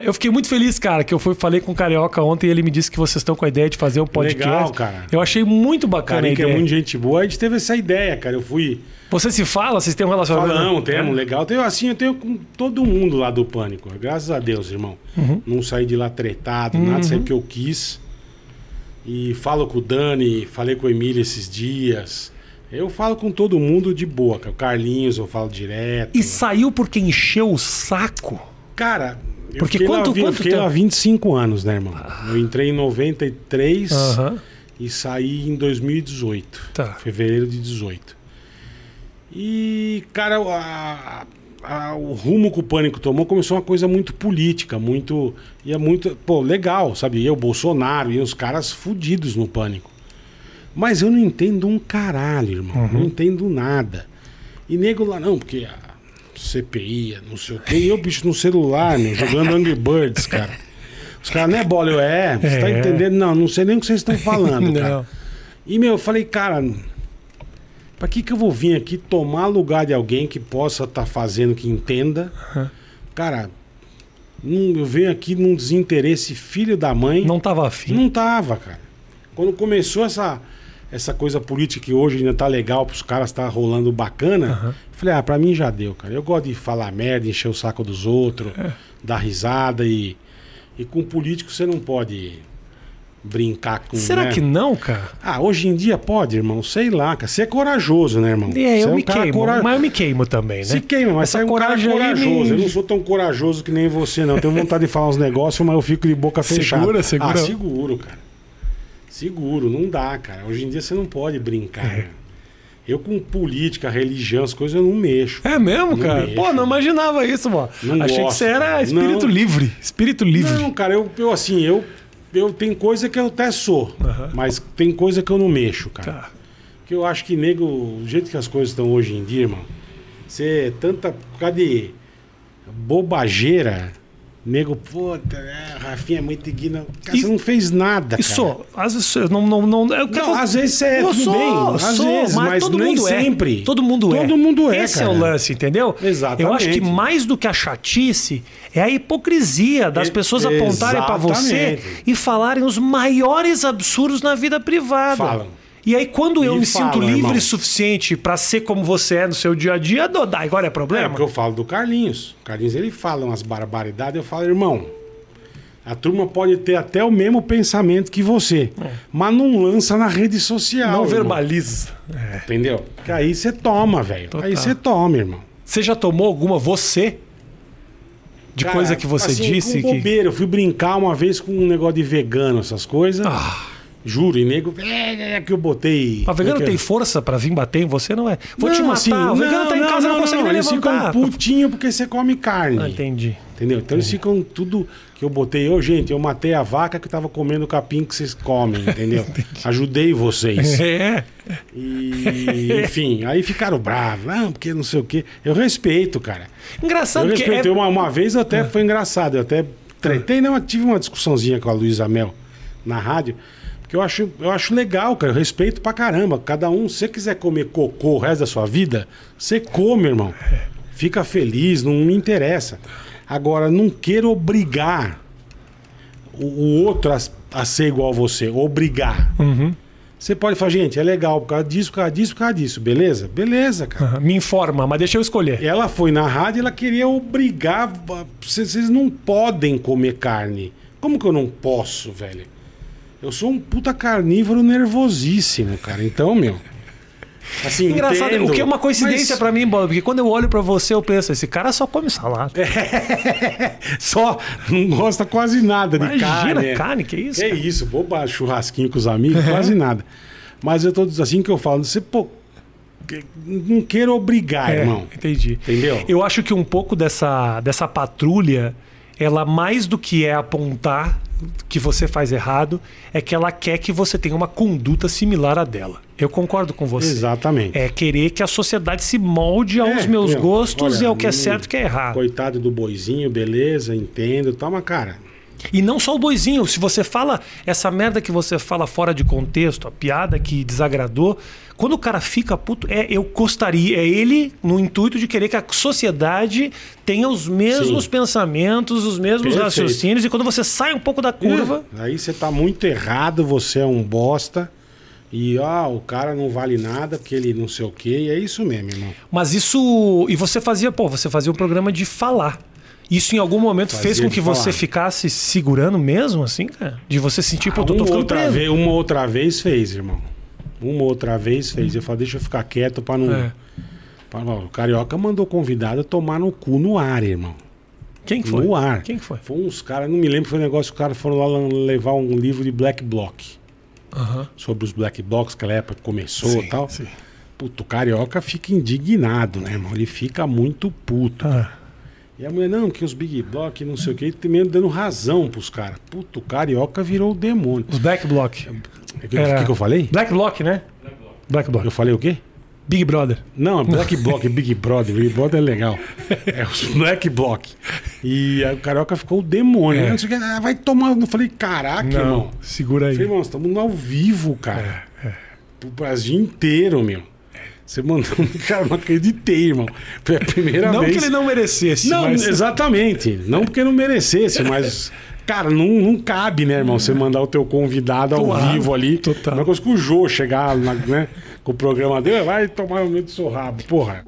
Eu fiquei muito feliz, cara, que eu fui, falei com o Carioca ontem e ele me disse que vocês estão com a ideia de fazer um podcast. Legal, cara. Eu achei muito bacana Cara, a que é ideia. muito gente boa. A gente teve essa ideia, cara. Eu fui. Você se fala? Vocês têm um relacionamento? Falamos, temos, É? legal. Eu tenho assim, eu tenho com todo mundo lá do Pânico. Graças a Deus, irmão. Uhum. Não saí de lá tretado, nada, saí porque eu quis. E falo com o Dani, falei com o Emílio esses dias. Eu falo com todo mundo de boa, cara. O Carlinhos eu falo direto. E saiu porque encheu o saco? Cara, eu Porque quanto- lá, quanto fiquei tempo? lá 25 anos, né, irmão? Eu entrei em 93 Aham. e saí em 2018. Tá. Fevereiro de 18. E, cara, a- a- o rumo que o pânico tomou começou uma coisa muito política, muito. E é muito. Pô, legal, sabe? Eu, Bolsonaro e os caras fudidos no pânico. Mas eu não entendo um caralho, irmão. Não entendo nada. E nego lá, não, porque CPI, não sei o quê. E eu, bicho, no celular, meu, jogando Angry Birds, cara. Os caras, não é bola, eu é. Você tá É. entendendo? Não, não sei nem o que vocês estão falando, cara. E, meu, eu falei, cara, pra que que eu vou vir aqui tomar lugar de alguém que possa estar fazendo, que entenda? Cara, não- eu venho aqui num desinteresse filho da mãe. Não tava afim. Não tava, cara. Quando começou essa, essa coisa política que hoje ainda tá legal pros caras, tá rolando bacana, eu falei, ah, pra mim já deu, cara. Eu gosto de falar merda, encher o saco dos outros, É. dar risada e... E com político você não pode brincar com... Será né? que não, cara? Ah, hoje em dia pode, irmão. Sei lá, cara. Você é corajoso, né, irmão? É, eu um me cara queimo. cora- Mas eu me queimo também, né? Se queima, mas Essa você é um cara coragem aí corajoso. me- Eu não sou tão corajoso que nem você, não. Tenho vontade de falar uns negócios, mas eu fico de boca fechada. Segura, segura. Ah, seguro, cara. Seguro, não dá, cara. Hoje em dia você não pode brincar. É. né? Eu com política, religião, as coisas eu não mexo. É mesmo, Não cara? mexo. Pô, não imaginava isso, mano. Não Achei que gosto, você era espírito Não. livre. Espírito livre. Não, cara, eu, eu assim, eu, eu tenho coisa que eu até sou, Aham. mas tem coisa que eu não mexo, cara. Tá. Que eu acho que, nego, o jeito que as coisas estão hoje em dia, irmão, você tanta. Por causa de bobageira, nego, puta, é, Rafinha é muito. Cara, E- você não fez nada, cara. Isso, às vezes eu não. não, não, eu, Não, às vezes você é eu tudo sou, bem, às sou, vezes, mas todo nem mundo sempre. É. Todo mundo é. Todo mundo é, Esse é cara. o lance, entendeu? Exatamente. Eu acho que mais do que a chatice é a hipocrisia das E- pessoas apontarem pra você e falarem os maiores absurdos na vida privada. Falam. E aí, quando eu E me falam, sinto livre irmão. o suficiente pra ser como você é no seu dia a dia, dá, dá, agora é É, problema? porque eu falo do Carlinhos. O Carlinhos, ele fala umas barbaridades, eu falo, irmão, a turma pode ter até o mesmo pensamento que você, mas não lança na rede social. É. não irmão. verbaliza. É. Entendeu? Que aí você toma, velho. Aí você toma, irmão. Você já tomou alguma você? De Cara, coisa que você assim, disse com que. bobeira. Eu fui brincar uma vez com um negócio de vegano, essas coisas. Ah. Juro, e nego, é, é que eu botei. Mas vegano é que- tem força pra vir bater em você, não é? Vou te Não, matar. assim, o vegano tá em casa, não, consegue nem Eles ficam levantar. putinho porque você come carne. Ah, entendi. Entendeu? Então eles ficam tudo que eu botei. Ô, gente, eu matei a vaca que tava comendo o capim que vocês comem, entendeu? Ajudei vocês. É. E, enfim, aí ficaram bravos. Não, porque não sei o quê. Eu respeito, cara. Eu Engraçado que é... respeitei uma, uma vez, até foi engraçado. Eu até tretei, não, eu tive uma discussãozinha com a Luísa Mel na rádio. Porque eu acho, eu acho legal, cara. Eu respeito pra caramba. Cada um, se você quiser comer cocô o resto da sua vida, você come, irmão. Fica feliz, não me interessa. Agora, não queira obrigar o, o outro a, a ser igual a você. Obrigar. Uhum. Você pode falar, gente, é legal por causa disso, por causa disso, por causa disso. Beleza? Beleza, cara. Aham, Me informa, mas deixa eu escolher. Ela foi na rádio e ela queria obrigar. Vocês não podem comer carne. Como que eu não posso, velho? Eu sou um puta carnívoro nervosíssimo, cara. Então, meu. Assim, Engraçado, entendo, o que é uma coincidência mas pra mim, Bob, porque quando eu olho pra você, eu penso, esse cara só come salada. Só não gosta quase nada de Imagina, carne. é. carne, que isso? Que cara? isso, boba, churrasquinho com os amigos, quase nada. Mas eu tô dizendo assim que eu falo, você, pô, não quero obrigar, É, irmão. entendi. Entendeu? Eu acho que um pouco dessa, dessa patrulha, ela mais do que é apontar que você faz errado, é que ela quer que você tenha uma conduta similar à dela. Eu concordo com você. Exatamente. É querer que a sociedade se molde aos É, meus meu, gostos olha, e ao que é certo e que é errado. Coitado do boizinho, beleza, entendo. Toma, cara. E não só o boizinho. Se você fala essa merda que você fala fora de contexto, a piada que desagradou, quando o cara fica puto, é eu gostaria, é ele no intuito de querer que a sociedade tenha os mesmos Sim. pensamentos, os mesmos Perfeito. raciocínios. E quando você sai um pouco da curva, É, Aí você tá muito errado, você é um bosta. E ó, o cara não vale nada porque ele não sei o quê. E é isso mesmo, irmão. Mas isso. E você fazia, pô, você fazia um programa de falar. Isso em algum momento Fazia fez com que você falar. ficasse segurando mesmo, assim, cara? De você sentir, pô, tô, tô uma, ficando outra preso. vez, uma outra vez fez, irmão. Uma outra vez fez. Eu falei, deixa eu ficar quieto pra não. É. pra o Carioca mandou convidado tomar no cu no ar, irmão. Quem que foi? No ar. Quem que foi? Foi uns caras, não me lembro, foi um negócio, os caras foram lá levar um livro de Black Bloc. Aham. Sobre os Black Blocs, aquela época que começou Sim, e tal. sim. Puto, o Carioca fica indignado, né, irmão? Ele fica muito puto. Ah, E a mulher, não, que os Big Block, não sei o que, também dando razão pros caras. Puto, o Carioca virou o demônio. os Black Block. O que, Era- que, que eu falei? Black Block, né? Black Block. Eu falei o quê? Big Brother. Não, Black Block, Big Brother. Big Brother é legal. É os Black Block. E o Carioca ficou o demônio. É. Não sei ah, vai tomar. Eu falei, caraca, irmão. segura Eu aí. falei, irmão, estamos ao vivo, cara. Pro Brasil inteiro, meu. Você mandou cara, não acreditei, irmão. Foi a primeira não vez. que ele não merecesse, Não, mas... exatamente. Não porque não merecesse, mas. Cara, não, não cabe, né, irmão? Você mandar o teu convidado ao vivo ali. total. Uma coisa que o Jô chegar, na- né, com o programa dele, vai tomar o meio do seu rabo. Porra.